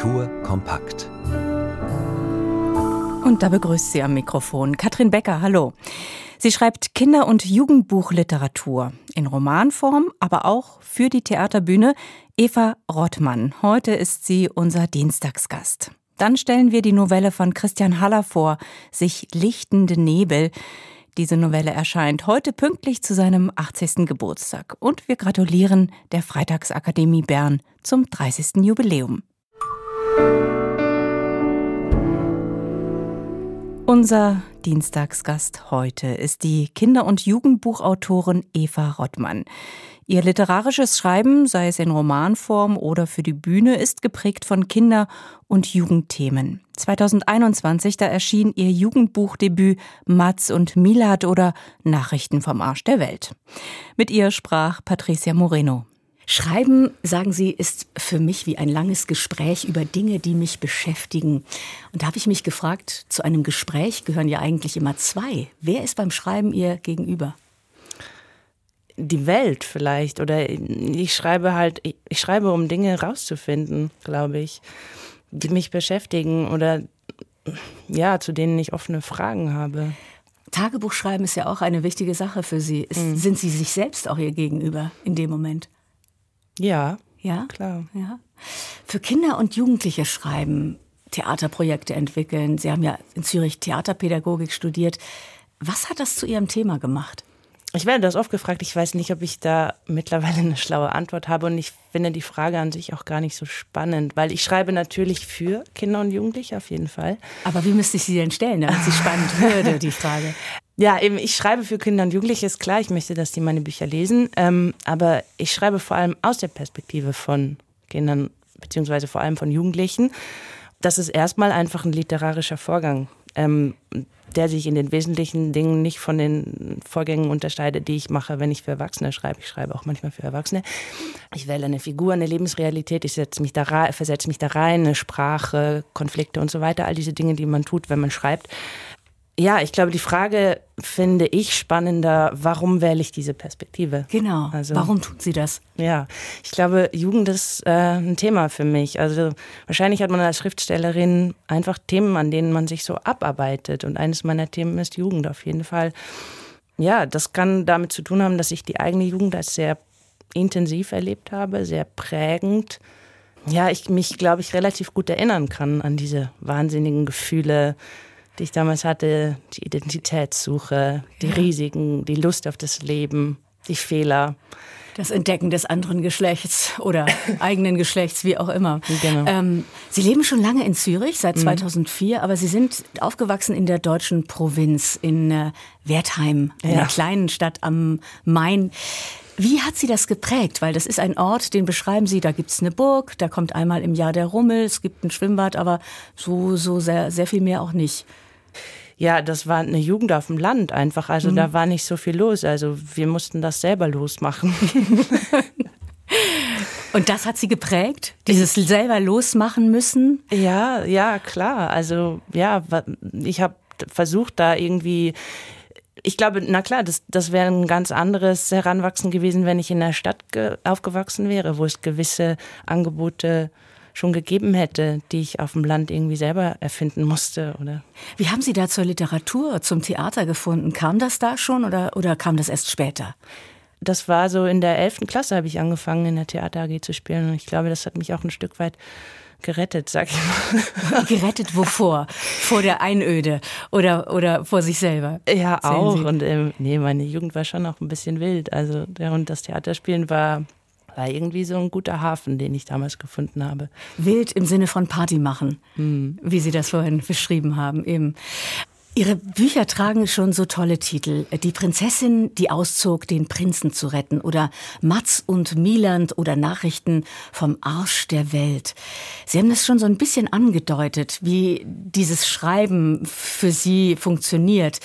Kultur kompakt. Und da begrüßt sie am Mikrofon Katrin Becker. Hallo. Sie schreibt Kinder- und Jugendbuchliteratur in Romanform, aber auch für die Theaterbühne. Eva Rottmann. Heute ist sie unser Dienstagsgast. Dann stellen wir die Novelle von Christian Haller vor, sich lichtende Nebel. Diese Novelle erscheint heute pünktlich zu seinem 80. Geburtstag und wir gratulieren der Freitagsakademie Bern zum 30. Jubiläum. Unser Dienstagsgast heute ist die Kinder- und Jugendbuchautorin Eva Rottmann. Ihr literarisches Schreiben, sei es in Romanform oder für die Bühne, ist geprägt von Kinder- und Jugendthemen. 2021, da erschien ihr Jugendbuchdebüt Mats und Milad oder Nachrichten vom Arsch der Welt. Mit ihr sprach Patricia Moreno. Schreiben, sagen Sie, ist für mich wie ein langes Gespräch über Dinge, die mich beschäftigen. Und da habe ich mich gefragt, zu einem Gespräch gehören ja eigentlich immer zwei. Wer ist beim Schreiben Ihr Gegenüber? die Welt vielleicht oder ich schreibe halt, ich schreibe, um Dinge rauszufinden, glaube ich, die mich beschäftigen oder ja, zu denen ich offene Fragen habe. Tagebuch schreiben ist ja auch eine wichtige Sache für Sie. Ist, mhm. Sind Sie sich selbst auch Ihr Gegenüber in dem Moment? Ja. Ja? Klar. Ja. Für Kinder und Jugendliche schreiben, Theaterprojekte entwickeln. Sie haben ja in Zürich Theaterpädagogik studiert. Was hat das zu Ihrem Thema gemacht? Ich werde das oft gefragt. Ich weiß nicht, ob ich da mittlerweile eine schlaue Antwort habe. Und ich finde die Frage an sich auch gar nicht so spannend, weil ich schreibe natürlich für Kinder und Jugendliche auf jeden Fall. Aber wie müsste ich sie denn stellen, damit sie spannend würde, die Frage? Ja, eben, ich schreibe für Kinder und Jugendliche, ist klar. Ich möchte, dass die meine Bücher lesen. Ähm, aber ich schreibe vor allem aus der Perspektive von Kindern, beziehungsweise vor allem von Jugendlichen. Das ist erstmal einfach ein literarischer Vorgang. Ähm, der sich in den wesentlichen Dingen nicht von den Vorgängen unterscheidet, die ich mache, wenn ich für Erwachsene schreibe. Ich schreibe auch manchmal für Erwachsene. Ich wähle eine Figur, eine Lebensrealität, ich setze mich da rein, versetze mich da rein, eine Sprache, Konflikte und so weiter, all diese Dinge, die man tut, wenn man schreibt. Ja, ich glaube, die Frage finde ich spannender, warum wähle ich diese Perspektive? Genau. Also, warum tut sie das? Ja, ich glaube, Jugend ist äh, ein Thema für mich. Also wahrscheinlich hat man als Schriftstellerin einfach Themen, an denen man sich so abarbeitet. Und eines meiner Themen ist Jugend auf jeden Fall. Ja, das kann damit zu tun haben, dass ich die eigene Jugend als sehr intensiv erlebt habe, sehr prägend. Ja, ich mich, glaube ich, relativ gut erinnern kann an diese wahnsinnigen Gefühle, die ich damals hatte, die Identitätssuche, die ja. Risiken, die Lust auf das Leben, die Fehler. Das Entdecken des anderen Geschlechts oder eigenen Geschlechts, wie auch immer. Genau. Ähm, Sie leben schon lange in Zürich, seit 2004, mhm. aber Sie sind aufgewachsen in der deutschen Provinz, in äh, Wertheim, einer ja. kleinen Stadt am Main. Wie hat Sie das geprägt? Weil das ist ein Ort, den beschreiben Sie, da gibt es eine Burg, da kommt einmal im Jahr der Rummel, es gibt ein Schwimmbad, aber so, so sehr, sehr viel mehr auch nicht. Ja, das war eine Jugend auf dem Land einfach. Also mhm. da war nicht so viel los. Also wir mussten das selber losmachen. Und das hat sie geprägt? Dieses selber losmachen müssen? Ja, ja, klar. Also ja, ich habe versucht, da irgendwie ich glaube, na klar, das, das wäre ein ganz anderes Heranwachsen gewesen, wenn ich in der Stadt aufgewachsen wäre, wo es gewisse Angebote schon gegeben hätte, die ich auf dem Land irgendwie selber erfinden musste. Oder? Wie haben Sie da zur Literatur, zum Theater gefunden? Kam das da schon oder, oder kam das erst später? Das war so in der 11. Klasse habe ich angefangen, in der Theater AG zu spielen. Und ich glaube, das hat mich auch ein Stück weit gerettet, sag ich mal. Gerettet wovor? Vor der Einöde oder, oder vor sich selber? Ja, Sehen auch. Sie? Und ähm, nee, meine Jugend war schon auch ein bisschen wild. Also ja, und das Theaterspielen war war irgendwie so ein guter Hafen, den ich damals gefunden habe. Wild im Sinne von Party machen, hm. wie Sie das vorhin beschrieben haben, eben. Ihre Bücher tragen schon so tolle Titel. Die Prinzessin, die auszog, den Prinzen zu retten. Oder Mats und Mieland oder Nachrichten vom Arsch der Welt. Sie haben das schon so ein bisschen angedeutet, wie dieses Schreiben für Sie funktioniert.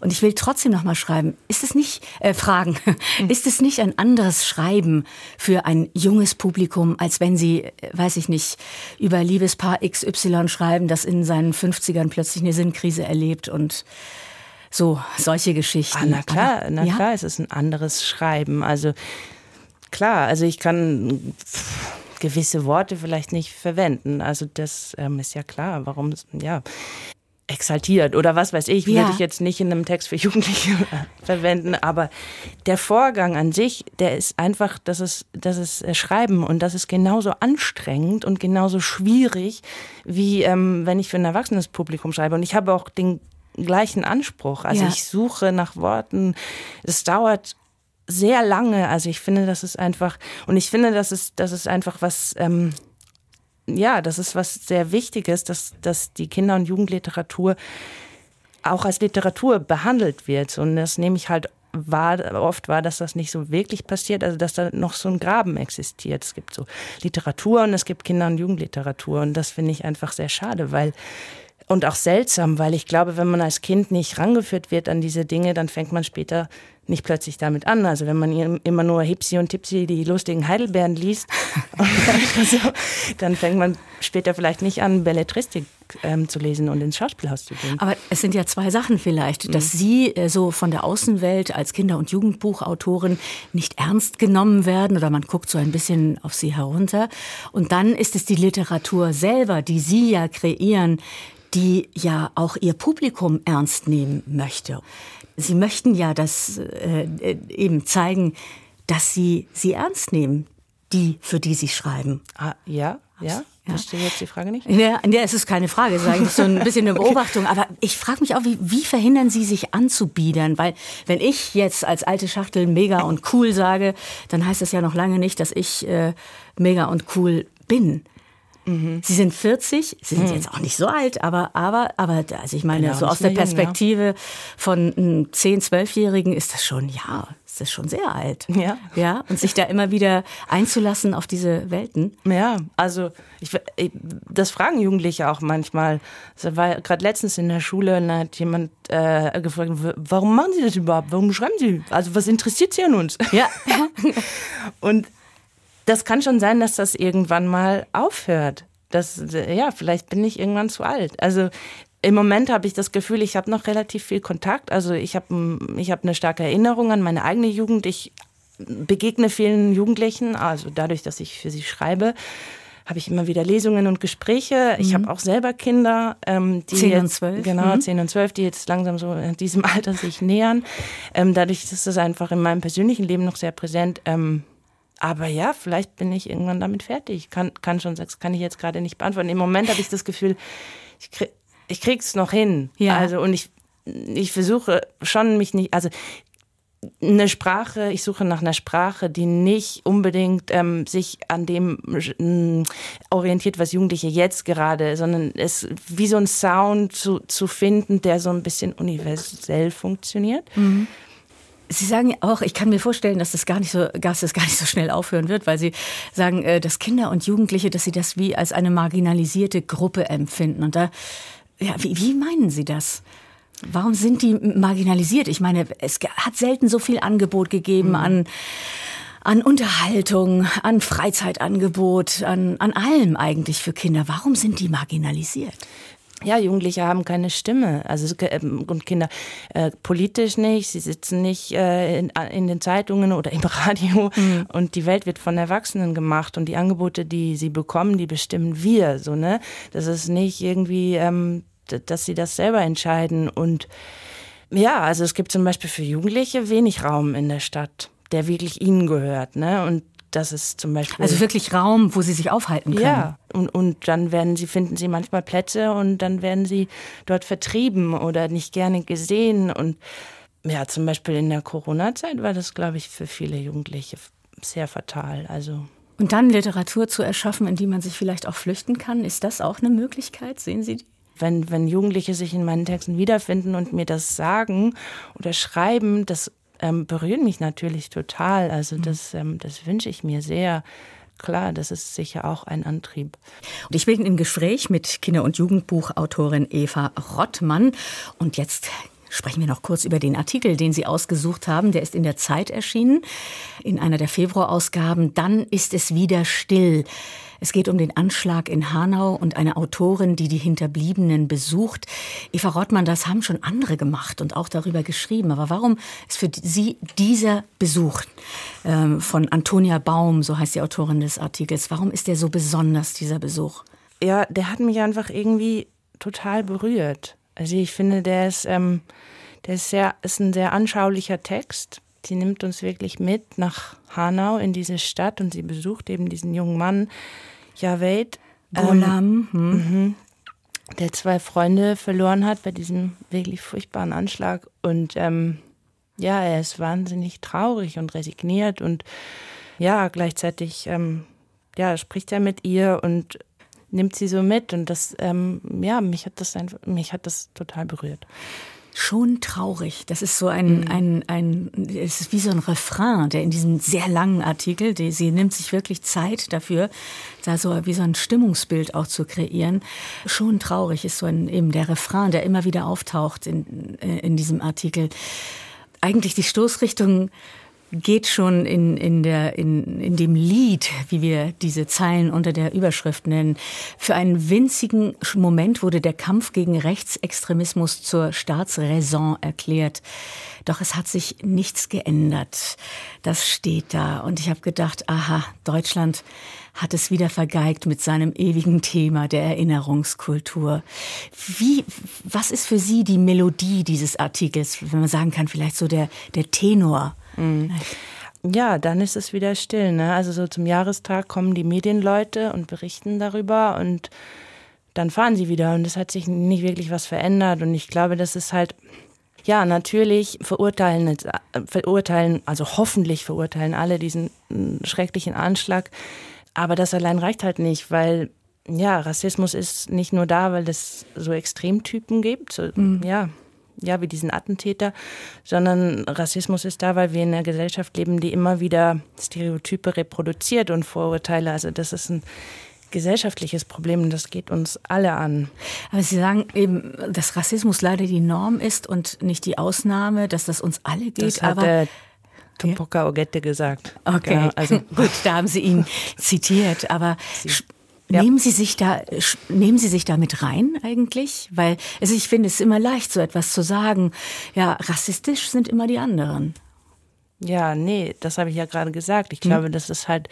Und ich will trotzdem noch mal schreiben. Ist es nicht, äh, fragen, ist es nicht ein anderes Schreiben für ein junges Publikum, als wenn Sie, äh, weiß ich nicht, über Liebespaar XY schreiben, das in seinen 50ern plötzlich eine Sinnkrise erlebt und so solche Geschichten. Ah, na klar, Aber, na ja? klar, es ist ein anderes Schreiben. Also klar, also ich kann gewisse Worte vielleicht nicht verwenden. Also das ähm, ist ja klar, warum, ja, exaltiert oder was weiß ich, ja. würde ich jetzt nicht in einem Text für Jugendliche verwenden, aber der Vorgang an sich, der ist einfach, das ist, das ist äh, Schreiben und das ist genauso anstrengend und genauso schwierig, wie ähm, wenn ich für ein erwachsenes Publikum schreibe. Und ich habe auch den gleichen Anspruch. Also ja. ich suche nach Worten. Es dauert sehr lange. Also ich finde, das ist einfach, und ich finde, das ist, das ist einfach was, ähm, ja, das ist was sehr Wichtiges, dass, dass die Kinder- und Jugendliteratur auch als Literatur behandelt wird. Und das nehme ich halt wahr, oft wahr, dass das nicht so wirklich passiert, also dass da noch so ein Graben existiert. Es gibt so Literatur und es gibt Kinder- und Jugendliteratur. Und das finde ich einfach sehr schade, weil und auch seltsam, weil ich glaube, wenn man als Kind nicht rangeführt wird an diese Dinge, dann fängt man später nicht plötzlich damit an. Also wenn man immer nur Hipsi und Tipsi die lustigen Heidelbeeren liest, so, dann fängt man später vielleicht nicht an, Belletristik ähm, zu lesen und ins Schauspielhaus zu gehen. Aber es sind ja zwei Sachen vielleicht, dass mhm. Sie äh, so von der Außenwelt als Kinder- und Jugendbuchautorin nicht ernst genommen werden oder man guckt so ein bisschen auf Sie herunter. Und dann ist es die Literatur selber, die Sie ja kreieren, die ja auch ihr Publikum ernst nehmen möchte. Sie möchten ja das äh, eben zeigen, dass sie sie ernst nehmen, die, für die sie schreiben. Ah, ja, ja. ja. Verstehe jetzt die Frage nicht? Ja, ja, es ist keine Frage, es ist eigentlich so ein bisschen eine Beobachtung. Aber ich frage mich auch, wie, wie verhindern Sie sich anzubiedern? Weil wenn ich jetzt als alte Schachtel mega und cool sage, dann heißt das ja noch lange nicht, dass ich äh, mega und cool bin. Mhm. Sie sind 40, Sie sind mhm. jetzt auch nicht so alt, aber, aber, aber, also ich meine, genau, so aus der Perspektive jung, ja. von einem 10-, 12-Jährigen ist das schon, ja, ist das schon sehr alt. Ja. Ja, und sich da immer wieder einzulassen auf diese Welten. Ja, also, ich, das fragen Jugendliche auch manchmal. Das war gerade letztens in der Schule, und da hat jemand äh, gefragt, warum machen Sie das überhaupt? Warum schreiben Sie? Also, was interessiert Sie an uns? Ja. und das kann schon sein, dass das irgendwann mal aufhört. Das, ja, vielleicht bin ich irgendwann zu alt. Also im Moment habe ich das Gefühl, ich habe noch relativ viel Kontakt. Also ich habe ich hab eine starke Erinnerung an meine eigene Jugend. Ich begegne vielen Jugendlichen, also dadurch, dass ich für sie schreibe, habe ich immer wieder Lesungen und Gespräche. Ich mhm. habe auch selber Kinder, ähm, die 10 und 12. genau mhm. 10 und 12, die jetzt langsam so in diesem Alter sich nähern. Ähm, dadurch ist das einfach in meinem persönlichen Leben noch sehr präsent. Ähm, aber ja, vielleicht bin ich irgendwann damit fertig. Kann, kann schon, das kann ich jetzt gerade nicht beantworten. Im Moment habe ich das Gefühl, ich, krieg, ich krieg's noch hin. Ja. Also, und ich, ich versuche schon mich nicht, also, eine Sprache, ich suche nach einer Sprache, die nicht unbedingt ähm, sich an dem äh, orientiert, was Jugendliche jetzt gerade, sondern es wie so ein Sound zu, zu finden, der so ein bisschen universell funktioniert. Mhm. Sie sagen auch, ich kann mir vorstellen, dass das gar nicht so, dass das gar nicht so schnell aufhören wird, weil Sie sagen, äh, dass Kinder und Jugendliche, dass sie das wie als eine marginalisierte Gruppe empfinden. Und da, ja, wie, wie meinen Sie das? Warum sind die marginalisiert? Ich meine, es hat selten so viel Angebot gegeben mhm. an an Unterhaltung, an Freizeitangebot, an, an allem eigentlich für Kinder. Warum sind die marginalisiert? Ja, Jugendliche haben keine Stimme, also ähm, und Kinder äh, politisch nicht, sie sitzen nicht äh, in, in, den Zeitungen oder im Radio mhm. und die Welt wird von Erwachsenen gemacht und die Angebote, die sie bekommen, die bestimmen wir, so ne, das ist nicht irgendwie, ähm, dass sie das selber entscheiden und ja, also es gibt zum Beispiel für Jugendliche wenig Raum in der Stadt der wirklich ihnen gehört. Ne? Und das ist zum Beispiel. Also wirklich Raum, wo sie sich aufhalten können. Ja, und, und dann werden sie, finden sie manchmal Plätze und dann werden sie dort vertrieben oder nicht gerne gesehen. Und ja, zum Beispiel in der Corona-Zeit war das, glaube ich, für viele Jugendliche sehr fatal. Also. Und dann Literatur zu erschaffen, in die man sich vielleicht auch flüchten kann, ist das auch eine Möglichkeit? Sehen Sie die? Wenn, wenn Jugendliche sich in meinen Texten wiederfinden und mir das sagen oder schreiben, das ähm, berühren mich natürlich total. Also mhm. das, ähm, das wünsche ich mir sehr. Klar, das ist sicher auch ein Antrieb. Und ich bin im Gespräch mit Kinder- und Jugendbuchautorin Eva Rottmann. Und jetzt Sprechen wir noch kurz über den Artikel, den Sie ausgesucht haben. Der ist in der Zeit erschienen, in einer der Februarausgaben. Dann ist es wieder still. Es geht um den Anschlag in Hanau und eine Autorin, die die Hinterbliebenen besucht. Eva Rottmann, das haben schon andere gemacht und auch darüber geschrieben. Aber warum ist für Sie dieser Besuch ähm, von Antonia Baum, so heißt die Autorin des Artikels, warum ist der so besonders, dieser Besuch? Ja, der hat mich einfach irgendwie total berührt. Also ich finde, der ist, ähm, der ist, sehr, ist ein sehr anschaulicher Text. Sie nimmt uns wirklich mit nach Hanau in diese Stadt und sie besucht eben diesen jungen Mann, Javed. Golam. Ähm, mhm. Der zwei Freunde verloren hat bei diesem wirklich furchtbaren Anschlag. Und ähm, ja, er ist wahnsinnig traurig und resigniert und ja, gleichzeitig ähm, ja, spricht er mit ihr und nimmt sie so mit und das, ähm, ja, mich hat das einfach, mich hat das total berührt. Schon traurig. Das ist so ein, mhm. ein, ein, es ist wie so ein Refrain, der in diesem sehr langen Artikel, die, sie nimmt sich wirklich Zeit dafür, da so wie so ein Stimmungsbild auch zu kreieren. Schon traurig ist so ein, eben der Refrain, der immer wieder auftaucht in, in diesem Artikel. Eigentlich die Stoßrichtung geht schon in, in, der, in, in dem Lied, wie wir diese Zeilen unter der Überschrift nennen. Für einen winzigen Moment wurde der Kampf gegen Rechtsextremismus zur Staatsräson erklärt. Doch es hat sich nichts geändert. Das steht da. Und ich habe gedacht, aha, Deutschland hat es wieder vergeigt mit seinem ewigen Thema der Erinnerungskultur. Wie, was ist für Sie die Melodie dieses Artikels, wenn man sagen kann, vielleicht so der, der Tenor Mhm. Ja, dann ist es wieder still. Ne? Also so zum Jahrestag kommen die Medienleute und berichten darüber und dann fahren sie wieder und es hat sich nicht wirklich was verändert. Und ich glaube, das ist halt, ja, natürlich verurteilen, verurteilen, also hoffentlich verurteilen alle diesen mm, schrecklichen Anschlag. Aber das allein reicht halt nicht, weil ja, Rassismus ist nicht nur da, weil es so Extremtypen gibt. So, mhm. Ja, ja, wie diesen Attentäter, sondern Rassismus ist da, weil wir in einer Gesellschaft leben, die immer wieder Stereotype reproduziert und Vorurteile. Also das ist ein gesellschaftliches Problem und das geht uns alle an. Aber Sie sagen eben, dass Rassismus leider die Norm ist und nicht die Ausnahme, dass das uns alle geht. Das hat aber Tupoka Ogette gesagt. Okay, ja, also gut, da haben Sie ihn zitiert. Aber Sie ja. Nehmen Sie sich da, nehmen Sie sich da mit rein eigentlich? Weil, also ich finde es immer leicht, so etwas zu sagen. Ja, rassistisch sind immer die anderen. Ja, nee, das habe ich ja gerade gesagt. Ich hm. glaube, hm. das ist halt,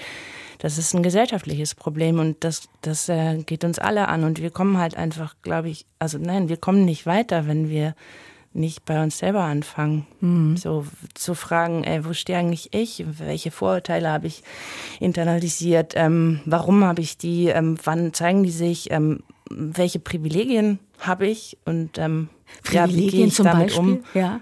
das ist ein gesellschaftliches Problem und das, das äh, geht uns alle an und wir kommen halt einfach, glaube ich, also nein, wir kommen nicht weiter, wenn wir nicht bei uns selber anfangen. Mhm. So zu fragen, ey, wo stehe eigentlich ich? Welche Vorurteile habe ich internalisiert? Ähm, warum habe ich die? Ähm, wann zeigen die sich? Ähm, welche Privilegien habe ich? Und ähm, Privilegien ja, ich zum damit Beispiel? Um? Ja.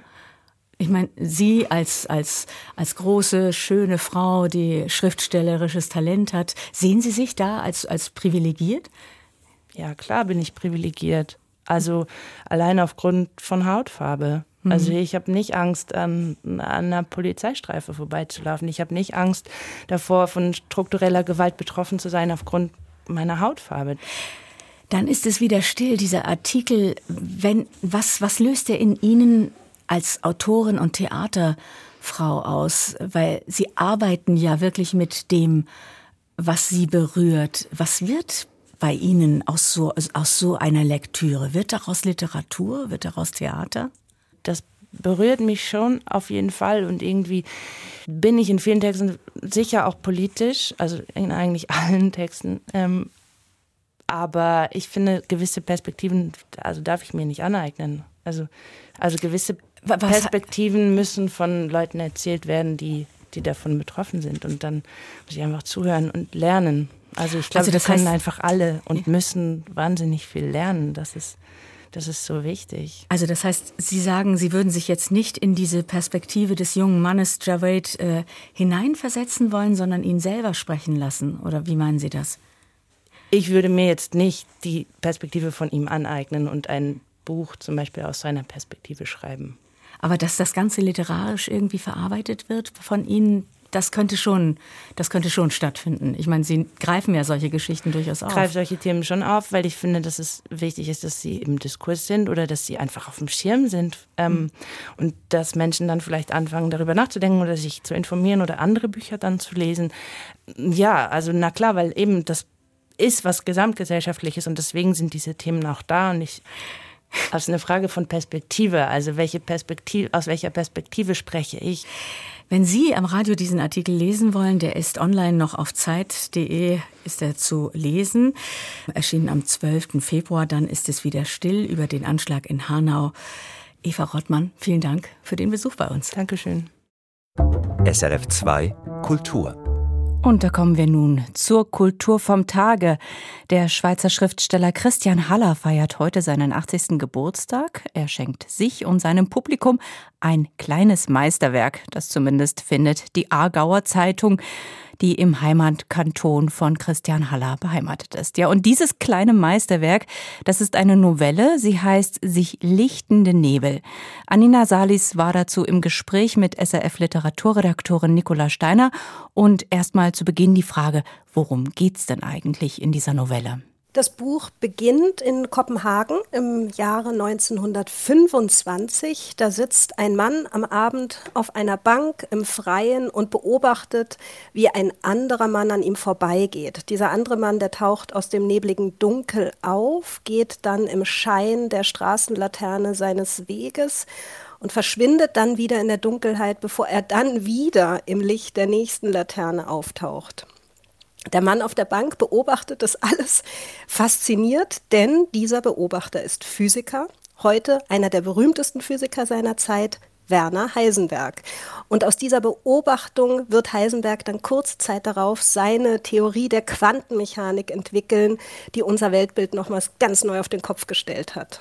Ich meine, Sie als, als, als große, schöne Frau, die schriftstellerisches Talent hat, sehen Sie sich da als, als privilegiert? Ja, klar bin ich privilegiert. Also allein aufgrund von Hautfarbe. Mhm. Also ich habe nicht Angst, an, an einer Polizeistreife vorbeizulaufen. Ich habe nicht Angst davor, von struktureller Gewalt betroffen zu sein aufgrund meiner Hautfarbe. Dann ist es wieder still, dieser Artikel. Wenn, was, was löst er in Ihnen als Autorin und Theaterfrau aus? Weil Sie arbeiten ja wirklich mit dem, was Sie berührt. Was wird bei Ihnen aus so, aus so einer Lektüre? Wird daraus Literatur? Wird daraus Theater? Das berührt mich schon auf jeden Fall und irgendwie bin ich in vielen Texten sicher auch politisch, also in eigentlich allen Texten. Ähm, aber ich finde, gewisse Perspektiven, also darf ich mir nicht aneignen. Also, also gewisse Was? Perspektiven müssen von Leuten erzählt werden, die, die davon betroffen sind. Und dann muss ich einfach zuhören und lernen. Also ich glaube, also das wir können einfach alle und müssen wahnsinnig viel lernen. Das ist, das ist so wichtig. Also das heißt, Sie sagen, Sie würden sich jetzt nicht in diese Perspektive des jungen Mannes Javed äh, hineinversetzen wollen, sondern ihn selber sprechen lassen. Oder wie meinen Sie das? Ich würde mir jetzt nicht die Perspektive von ihm aneignen und ein Buch zum Beispiel aus seiner Perspektive schreiben. Aber dass das Ganze literarisch irgendwie verarbeitet wird von Ihnen, das könnte schon, das könnte schon stattfinden. Ich meine, Sie greifen ja solche Geschichten durchaus auf. Ich greife solche Themen schon auf, weil ich finde, dass es wichtig ist, dass sie im Diskurs sind oder dass sie einfach auf dem Schirm sind ähm, mhm. und dass Menschen dann vielleicht anfangen, darüber nachzudenken oder sich zu informieren oder andere Bücher dann zu lesen. Ja, also na klar, weil eben das ist was gesamtgesellschaftliches und deswegen sind diese Themen auch da und ich als eine Frage von Perspektive, also welche Perspektive, aus welcher Perspektive spreche ich? Wenn Sie am Radio diesen Artikel lesen wollen, der ist online noch auf zeit.de, ist er zu lesen. Erschienen am 12. Februar, dann ist es wieder still über den Anschlag in Hanau. Eva Rottmann, vielen Dank für den Besuch bei uns. Dankeschön. SRF 2 Kultur und da kommen wir nun zur Kultur vom Tage. Der Schweizer Schriftsteller Christian Haller feiert heute seinen 80. Geburtstag. Er schenkt sich und seinem Publikum ein kleines Meisterwerk, das zumindest findet die Aargauer Zeitung die im Heimatkanton von Christian Haller beheimatet ist. Ja, und dieses kleine Meisterwerk, das ist eine Novelle. Sie heißt Sich lichtende Nebel. Anina Salis war dazu im Gespräch mit SRF Literaturredaktorin Nicola Steiner. Und erstmal zu Beginn die Frage, worum geht's denn eigentlich in dieser Novelle? Das Buch beginnt in Kopenhagen im Jahre 1925. Da sitzt ein Mann am Abend auf einer Bank im Freien und beobachtet, wie ein anderer Mann an ihm vorbeigeht. Dieser andere Mann, der taucht aus dem nebligen Dunkel auf, geht dann im Schein der Straßenlaterne seines Weges und verschwindet dann wieder in der Dunkelheit, bevor er dann wieder im Licht der nächsten Laterne auftaucht. Der Mann auf der Bank beobachtet das alles fasziniert, denn dieser Beobachter ist Physiker, heute einer der berühmtesten Physiker seiner Zeit, Werner Heisenberg. Und aus dieser Beobachtung wird Heisenberg dann kurze Zeit darauf seine Theorie der Quantenmechanik entwickeln, die unser Weltbild nochmals ganz neu auf den Kopf gestellt hat.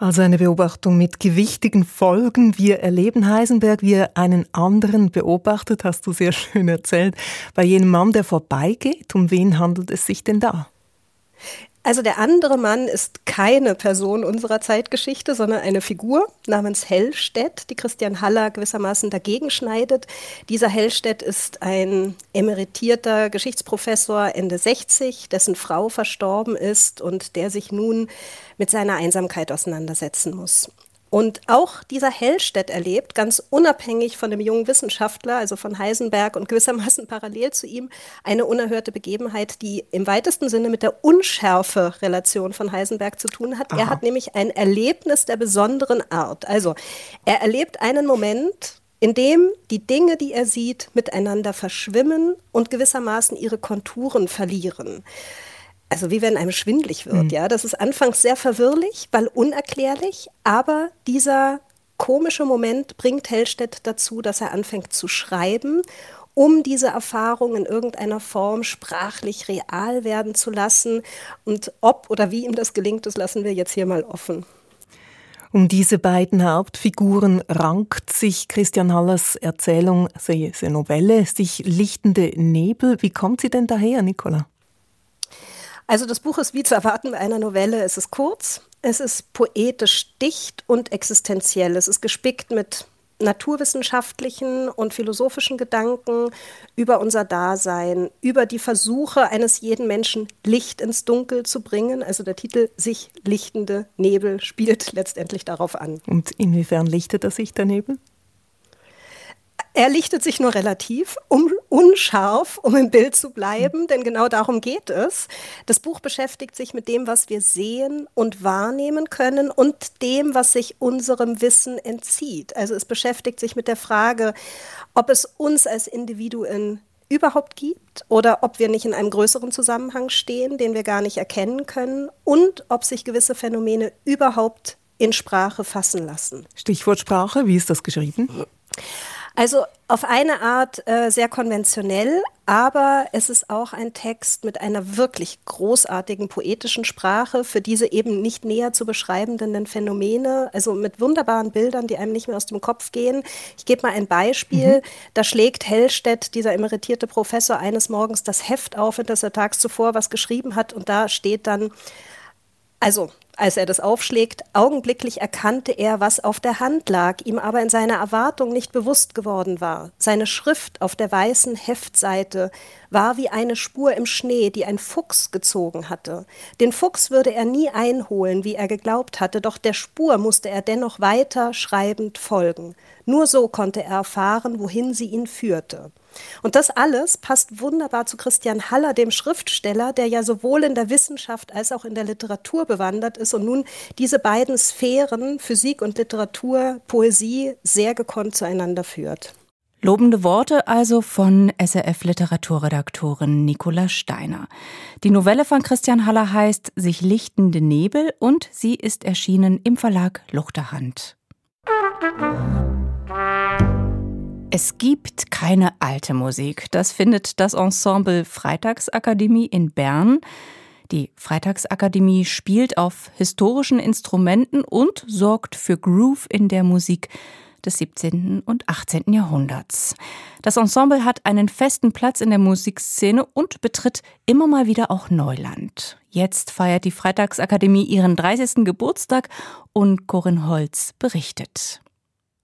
Also eine Beobachtung mit gewichtigen Folgen. Wir erleben Heisenberg, wie er einen anderen beobachtet, hast du sehr schön erzählt, bei jenem Mann, der vorbeigeht. Um wen handelt es sich denn da? Also der andere Mann ist keine Person unserer Zeitgeschichte, sondern eine Figur namens Hellstedt, die Christian Haller gewissermaßen dagegen schneidet. Dieser Hellstedt ist ein emeritierter Geschichtsprofessor Ende 60, dessen Frau verstorben ist und der sich nun mit seiner Einsamkeit auseinandersetzen muss. Und auch dieser Hellstedt erlebt, ganz unabhängig von dem jungen Wissenschaftler, also von Heisenberg und gewissermaßen parallel zu ihm, eine unerhörte Begebenheit, die im weitesten Sinne mit der Unschärfe-Relation von Heisenberg zu tun hat. Aha. Er hat nämlich ein Erlebnis der besonderen Art. Also er erlebt einen Moment, in dem die Dinge, die er sieht, miteinander verschwimmen und gewissermaßen ihre Konturen verlieren also wie wenn einem schwindlig wird. Mhm. Ja, das ist anfangs sehr verwirrlich, weil unerklärlich, aber dieser komische Moment bringt Hellstedt dazu, dass er anfängt zu schreiben, um diese Erfahrung in irgendeiner Form sprachlich real werden zu lassen. Und ob oder wie ihm das gelingt, das lassen wir jetzt hier mal offen. Um diese beiden Hauptfiguren rankt sich Christian Hallers Erzählung, seine Novelle, sich lichtende Nebel. Wie kommt sie denn daher, Nicola? Also das Buch ist wie zu erwarten bei einer Novelle. Es ist kurz, es ist poetisch dicht und existenziell. Es ist gespickt mit naturwissenschaftlichen und philosophischen Gedanken über unser Dasein, über die Versuche eines jeden Menschen, Licht ins Dunkel zu bringen. Also der Titel Sich lichtende Nebel spielt letztendlich darauf an. Und inwiefern lichtet er sich der Nebel? Er lichtet sich nur relativ, um, unscharf, um im Bild zu bleiben, denn genau darum geht es. Das Buch beschäftigt sich mit dem, was wir sehen und wahrnehmen können und dem, was sich unserem Wissen entzieht. Also es beschäftigt sich mit der Frage, ob es uns als Individuen überhaupt gibt oder ob wir nicht in einem größeren Zusammenhang stehen, den wir gar nicht erkennen können und ob sich gewisse Phänomene überhaupt in Sprache fassen lassen. Stichwort Sprache, wie ist das geschrieben? Also auf eine Art äh, sehr konventionell, aber es ist auch ein Text mit einer wirklich großartigen poetischen Sprache für diese eben nicht näher zu beschreibenden Phänomene, also mit wunderbaren Bildern, die einem nicht mehr aus dem Kopf gehen. Ich gebe mal ein Beispiel. Mhm. Da schlägt Hellstedt, dieser emeritierte Professor, eines Morgens das Heft auf, in das er tags zuvor was geschrieben hat und da steht dann, also Als er das aufschlägt, augenblicklich erkannte er, was auf der Hand lag, ihm aber in seiner Erwartung nicht bewusst geworden war. Seine Schrift auf der weißen Heftseite war wie eine Spur im Schnee, die ein Fuchs gezogen hatte. Den Fuchs würde er nie einholen, wie er geglaubt hatte, doch der Spur musste er dennoch weiter schreibend folgen. Nur so konnte er erfahren, wohin sie ihn führte. Und das alles passt wunderbar zu Christian Haller, dem Schriftsteller, der ja sowohl in der Wissenschaft als auch in der Literatur bewandert ist und nun diese beiden Sphären, Physik und Literatur, Poesie, sehr gekonnt zueinander führt. Lobende Worte also von SRF-Literaturredaktorin Nicola Steiner. Die Novelle von Christian Haller heißt Sich lichtende Nebel und sie ist erschienen im Verlag Luchterhand. Es gibt keine alte Musik. Das findet das Ensemble Freitagsakademie in Bern. Die Freitagsakademie spielt auf historischen Instrumenten und sorgt für Groove in der Musik des 17. und 18. Jahrhunderts. Das Ensemble hat einen festen Platz in der Musikszene und betritt immer mal wieder auch Neuland. Jetzt feiert die Freitagsakademie ihren 30. Geburtstag und Corinne Holz berichtet.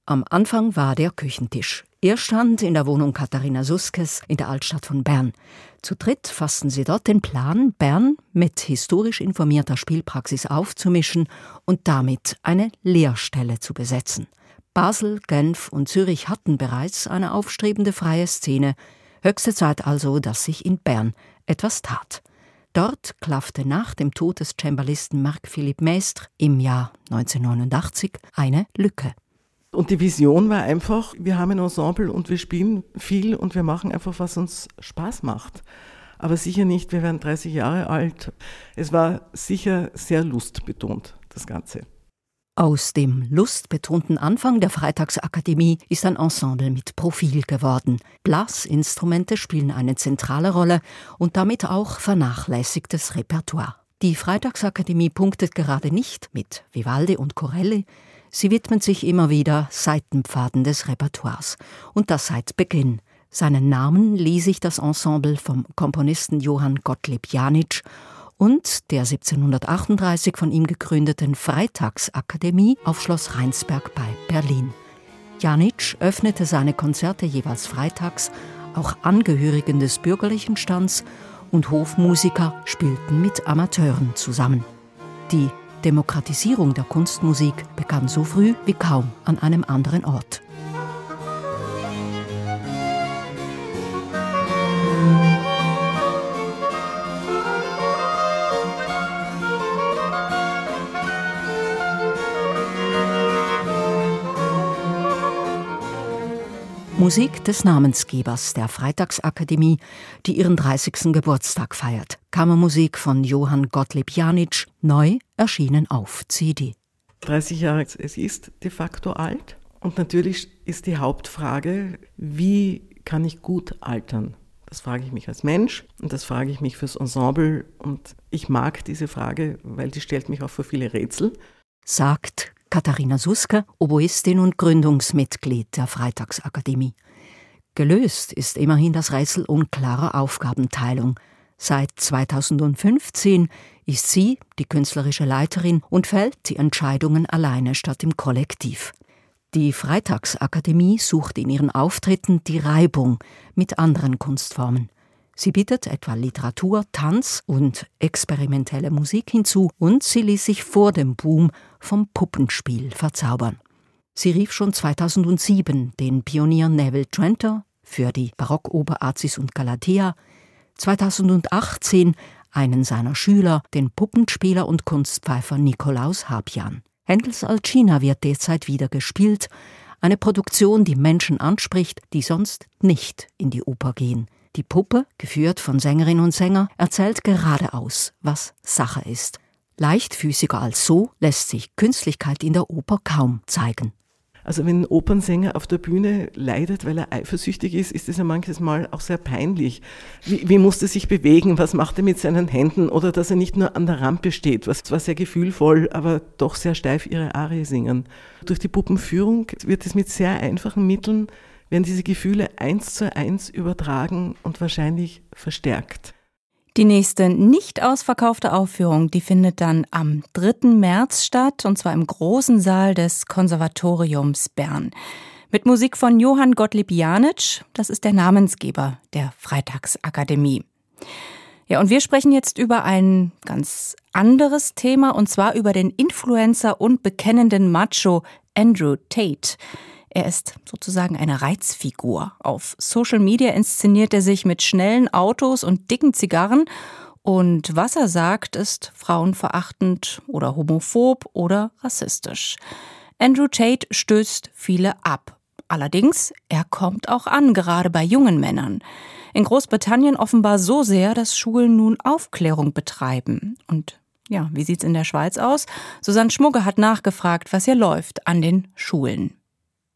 Am Anfang war der Küchentisch. Er stand in der Wohnung Katharina Suskes in der Altstadt von Bern. Zu dritt fassten sie dort den Plan, Bern mit historisch informierter Spielpraxis aufzumischen und damit eine Lehrstelle zu besetzen. Basel, Genf und Zürich hatten bereits eine aufstrebende freie Szene. Höchste Zeit also, dass sich in Bern etwas tat. Dort klaffte nach dem Tod des Cembalisten Marc Philippe Maistre im Jahr 1989 eine Lücke. Und die Vision war einfach, wir haben ein Ensemble und wir spielen viel und wir machen einfach, was uns Spaß macht. Aber sicher nicht, wir werden 30 Jahre alt. Es war sicher sehr lustbetont, das Ganze. Aus dem lustbetonten Anfang der Freitagsakademie ist ein Ensemble mit Profil geworden. Blasinstrumente spielen eine zentrale Rolle und damit auch vernachlässigtes Repertoire. Die Freitagsakademie punktet gerade nicht mit Vivaldi und Corelli, Sie widmet sich immer wieder Seitenpfaden des Repertoires. Und das seit Beginn. Seinen Namen ließ sich das Ensemble vom Komponisten Johann Gottlieb Janitsch und der 1738 von ihm gegründeten Freitagsakademie auf Schloss Rheinsberg bei Berlin. Janitsch öffnete seine Konzerte jeweils freitags, auch Angehörigen des bürgerlichen Stands und Hofmusiker spielten mit Amateuren zusammen. Die Demokratisierung der Kunstmusik begann so früh wie kaum an einem anderen Ort. Musik des Namensgebers der Freitagsakademie, die ihren 30. Geburtstag feiert. Kammermusik von Johann Gottlieb Janitsch, neu erschienen auf CD. 30 Jahre, es ist de facto alt. Und natürlich ist die Hauptfrage, wie kann ich gut altern? Das frage ich mich als Mensch und das frage ich mich fürs Ensemble. Und ich mag diese Frage, weil die stellt mich auch vor viele Rätsel. Sagt Katharina Suske, Oboistin und Gründungsmitglied der Freitagsakademie. Gelöst ist immerhin das Rätsel unklarer Aufgabenteilung. Seit 2015 ist sie die künstlerische Leiterin und fällt die Entscheidungen alleine statt im Kollektiv. Die Freitagsakademie sucht in ihren Auftritten die Reibung mit anderen Kunstformen. Sie bietet etwa Literatur, Tanz und experimentelle Musik hinzu und sie ließ sich vor dem Boom vom Puppenspiel verzaubern. Sie rief schon 2007 den Pionier Neville Trenter für die Barockoper Azis und Galatea, 2018 einen seiner Schüler, den Puppenspieler und Kunstpfeifer Nikolaus Habian. Händels Alcina wird derzeit wieder gespielt, eine Produktion, die Menschen anspricht, die sonst nicht in die Oper gehen. Die Puppe, geführt von Sängerinnen und Sänger, erzählt geradeaus, was Sache ist. Leichtfüßiger als so lässt sich Künstlichkeit in der Oper kaum zeigen. Also wenn ein Opernsänger auf der Bühne leidet, weil er eifersüchtig ist, ist es ja manches Mal auch sehr peinlich. Wie, wie muss er sich bewegen? Was macht er mit seinen Händen? Oder dass er nicht nur an der Rampe steht, was zwar sehr gefühlvoll, aber doch sehr steif ihre Arie singen. Durch die Puppenführung wird es mit sehr einfachen Mitteln werden diese Gefühle eins zu eins übertragen und wahrscheinlich verstärkt. Die nächste nicht ausverkaufte Aufführung, die findet dann am 3. März statt, und zwar im großen Saal des Konservatoriums Bern. Mit Musik von Johann Gottlieb Janitsch, das ist der Namensgeber der Freitagsakademie. Ja, und wir sprechen jetzt über ein ganz anderes Thema, und zwar über den Influencer und bekennenden Macho Andrew Tate. Er ist sozusagen eine Reizfigur. Auf Social Media inszeniert er sich mit schnellen Autos und dicken Zigarren. Und was er sagt, ist frauenverachtend oder homophob oder rassistisch. Andrew Tate stößt viele ab. Allerdings, er kommt auch an, gerade bei jungen Männern. In Großbritannien offenbar so sehr, dass Schulen nun Aufklärung betreiben. Und ja, wie sieht's in der Schweiz aus? Susanne Schmugge hat nachgefragt, was hier läuft an den Schulen.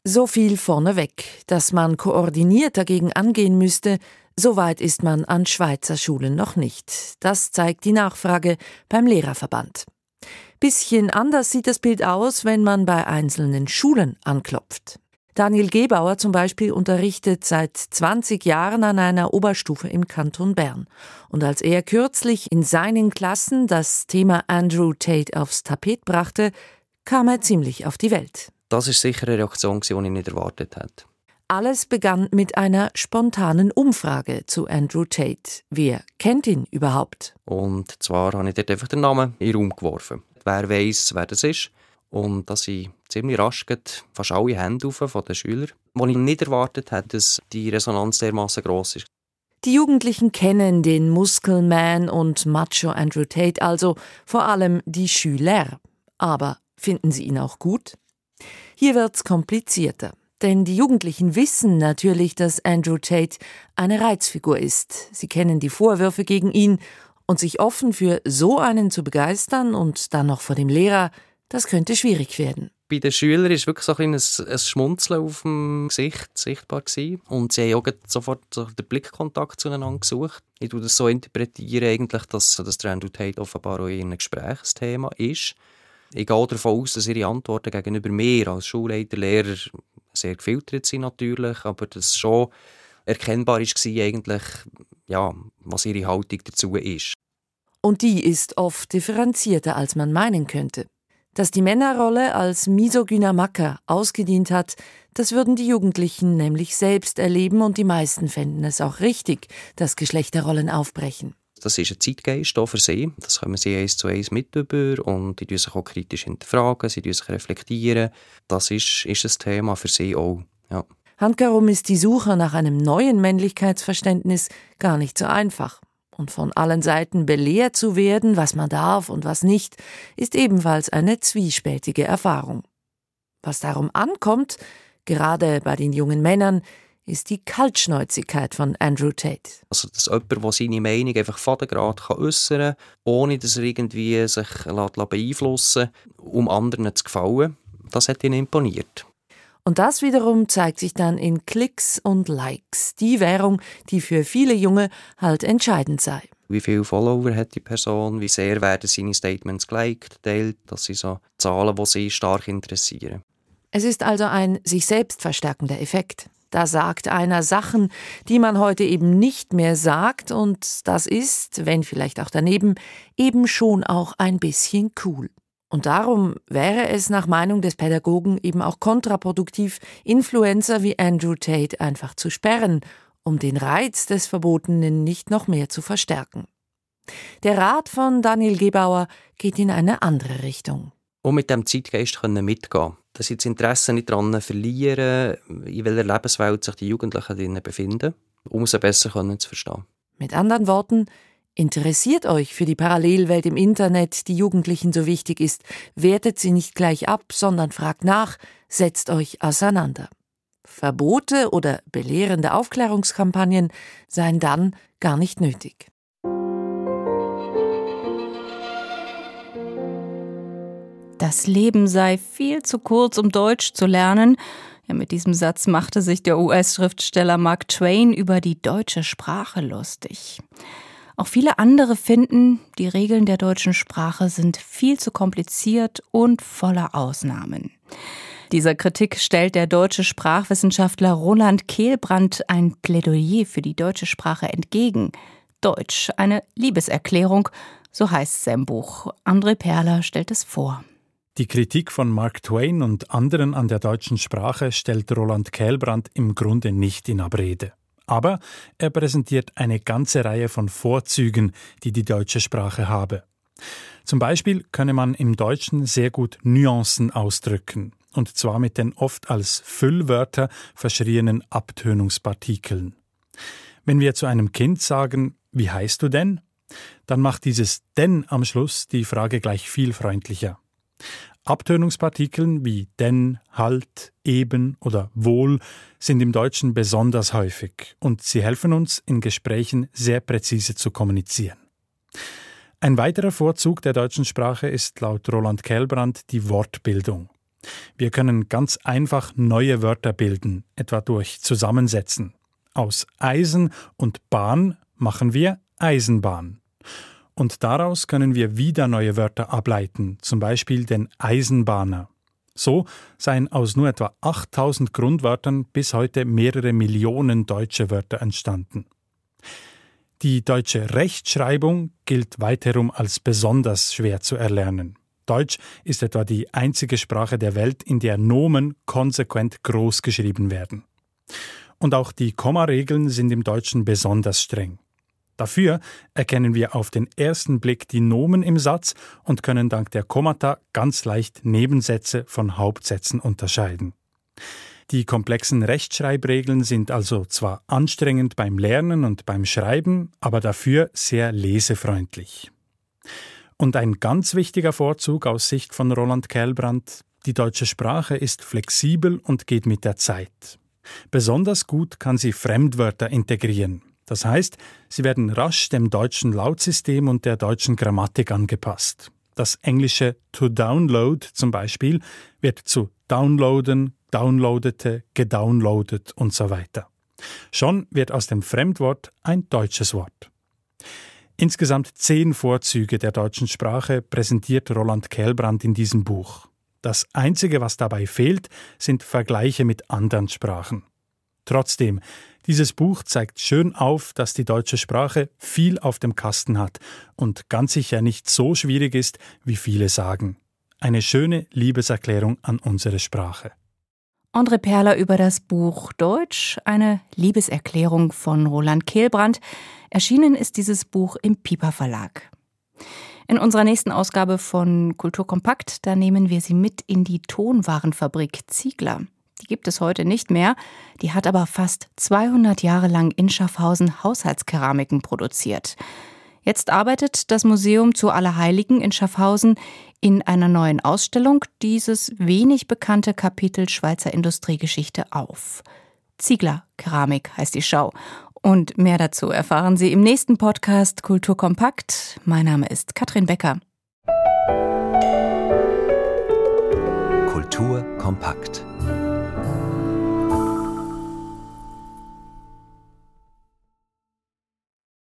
So viel vorneweg, dass man koordiniert dagegen angehen müsste, so weit ist man an Schweizer Schulen noch nicht. Das zeigt die Nachfrage beim Lehrerverband. Bisschen anders sieht das Bild aus, wenn man bei einzelnen Schulen anklopft. Daniel Gebauer zum Beispiel unterrichtet seit 20 Jahren an einer Oberstufe im Kanton Bern. Und als er kürzlich in seinen Klassen das Thema Andrew Tate aufs Tapet brachte, kam er ziemlich auf die Welt. Das ist sicher eine Reaktion, die ich nicht erwartet hätte. Alles begann mit einer spontanen Umfrage zu Andrew Tate. Wer kennt ihn überhaupt? Und zwar habe ich dort einfach den Namen in den Raum geworfen. Wer weiß, wer das ist. Und da sind ziemlich rasch fast alle Hände auf von den Schülern. Wo ich nicht erwartet hätte, dass die Resonanz dermaßen groß ist. Die Jugendlichen kennen den Muskelman und Macho Andrew Tate, also vor allem die Schüler. Aber finden sie ihn auch gut? Hier wird's komplizierter. Denn die Jugendlichen wissen natürlich, dass Andrew Tate eine Reizfigur ist. Sie kennen die Vorwürfe gegen ihn und sich offen für so einen zu begeistern und dann noch vor dem Lehrer, das könnte schwierig werden. Bei den Schülern ist wirklich so ein, ein Schmunzeln auf dem Gesicht sichtbar gewesen. Und sie haben auch sofort den Blickkontakt zueinander gesucht. Ich tue das so interpretieren eigentlich, dass, dass Andrew Tate offenbar auch in einem Gesprächsthema ist. Ich gehe davon aus, dass ihre Antworten gegenüber mir als Schulleiter, Lehrer sehr gefiltert sind natürlich, aber dass schon erkennbar war eigentlich, ja, was ihre Haltung dazu ist. Und die ist oft differenzierter, als man meinen könnte. Dass die Männerrolle als misogyner Macker ausgedient hat, das würden die Jugendlichen nämlich selbst erleben und die meisten fänden es auch richtig, dass Geschlechterrollen aufbrechen. Das ist ein Zeitgeist für sie. Das können sie eins zu eins mit über und die sich auch kritisch hinterfragen, sie sich reflektieren. Das ist, ist ein Thema für sie auch. Ja. Handkerum ist die Suche nach einem neuen Männlichkeitsverständnis gar nicht so einfach. Und von allen Seiten belehrt zu werden, was man darf und was nicht, ist ebenfalls eine zwiespältige Erfahrung. Was darum ankommt, gerade bei den jungen Männern, ist die Kaltschnäuzigkeit von Andrew Tate. Also, dass jemand, der seine Meinung einfach vatergrad äußern kann, ohne dass er irgendwie sich beeinflussen lässt, um anderen zu gefallen, das hat ihn imponiert. Und das wiederum zeigt sich dann in Klicks und Likes, die Währung, die für viele Junge halt entscheidend sei. Wie viele Follower hat die Person, wie sehr werden seine Statements geliked, teilt, das sind so Zahlen, die sie stark interessieren. Es ist also ein sich selbst verstärkender Effekt. Da sagt einer Sachen, die man heute eben nicht mehr sagt, und das ist, wenn vielleicht auch daneben, eben schon auch ein bisschen cool. Und darum wäre es nach Meinung des Pädagogen eben auch kontraproduktiv, Influencer wie Andrew Tate einfach zu sperren, um den Reiz des Verbotenen nicht noch mehr zu verstärken. Der Rat von Daniel Gebauer geht in eine andere Richtung. Um mit dem Zeitgeist mitgehen dass sie das Interesse nicht daran verlieren, in welcher Lebenswelt sich die Jugendlichen drinnen befinden, um sie besser zu verstehen. Mit anderen Worten, interessiert euch für die Parallelwelt im Internet, die Jugendlichen so wichtig ist, wertet sie nicht gleich ab, sondern fragt nach, setzt euch auseinander. Verbote oder belehrende Aufklärungskampagnen seien dann gar nicht nötig. Das Leben sei viel zu kurz, um Deutsch zu lernen. Ja, mit diesem Satz machte sich der US-Schriftsteller Mark Twain über die deutsche Sprache lustig. Auch viele andere finden, die Regeln der deutschen Sprache sind viel zu kompliziert und voller Ausnahmen. Dieser Kritik stellt der deutsche Sprachwissenschaftler Roland Kehlbrand ein Plädoyer für die deutsche Sprache entgegen. Deutsch, eine Liebeserklärung, so heißt im Buch. André Perler stellt es vor. Die Kritik von Mark Twain und anderen an der deutschen Sprache stellt Roland Kählbrand im Grunde nicht in Abrede. Aber er präsentiert eine ganze Reihe von Vorzügen, die die deutsche Sprache habe. Zum Beispiel könne man im Deutschen sehr gut Nuancen ausdrücken, und zwar mit den oft als Füllwörter verschrienen Abtönungspartikeln. Wenn wir zu einem Kind sagen, wie heißt du denn? Dann macht dieses denn am Schluss die Frage gleich viel freundlicher. Abtönungspartikeln wie denn, halt, eben oder wohl sind im Deutschen besonders häufig und sie helfen uns in Gesprächen sehr präzise zu kommunizieren. Ein weiterer Vorzug der deutschen Sprache ist laut Roland Kellbrand die Wortbildung. Wir können ganz einfach neue Wörter bilden, etwa durch Zusammensetzen. Aus Eisen und Bahn machen wir Eisenbahn. Und daraus können wir wieder neue Wörter ableiten, zum Beispiel den Eisenbahner. So seien aus nur etwa 8000 Grundwörtern bis heute mehrere Millionen deutsche Wörter entstanden. Die deutsche Rechtschreibung gilt weiterum als besonders schwer zu erlernen. Deutsch ist etwa die einzige Sprache der Welt, in der Nomen konsequent groß geschrieben werden. Und auch die Kommaregeln sind im Deutschen besonders streng. Dafür erkennen wir auf den ersten Blick die Nomen im Satz und können dank der Kommata ganz leicht Nebensätze von Hauptsätzen unterscheiden. Die komplexen Rechtschreibregeln sind also zwar anstrengend beim Lernen und beim Schreiben, aber dafür sehr lesefreundlich. Und ein ganz wichtiger Vorzug aus Sicht von Roland Kellbrand, die deutsche Sprache ist flexibel und geht mit der Zeit. Besonders gut kann sie Fremdwörter integrieren, das heißt, sie werden rasch dem deutschen Lautsystem und der deutschen Grammatik angepasst. Das englische to download zum Beispiel wird zu downloaden, downloadete, gedownloadet und so weiter. Schon wird aus dem Fremdwort ein deutsches Wort. Insgesamt zehn Vorzüge der deutschen Sprache präsentiert Roland Kellbrand in diesem Buch. Das Einzige, was dabei fehlt, sind Vergleiche mit anderen Sprachen. Trotzdem, dieses Buch zeigt schön auf, dass die deutsche Sprache viel auf dem Kasten hat und ganz sicher nicht so schwierig ist, wie viele sagen. Eine schöne Liebeserklärung an unsere Sprache. André Perler über das Buch Deutsch, eine Liebeserklärung von Roland Kehlbrand. Erschienen ist dieses Buch im Piper Verlag. In unserer nächsten Ausgabe von Kulturkompakt, da nehmen wir Sie mit in die Tonwarenfabrik Ziegler. Gibt es heute nicht mehr. Die hat aber fast 200 Jahre lang in Schaffhausen Haushaltskeramiken produziert. Jetzt arbeitet das Museum zu Allerheiligen in Schaffhausen in einer neuen Ausstellung dieses wenig bekannte Kapitel Schweizer Industriegeschichte auf. Ziegler Keramik heißt die Schau. Und mehr dazu erfahren Sie im nächsten Podcast Kulturkompakt. Mein Name ist Katrin Becker. Kultur kompakt.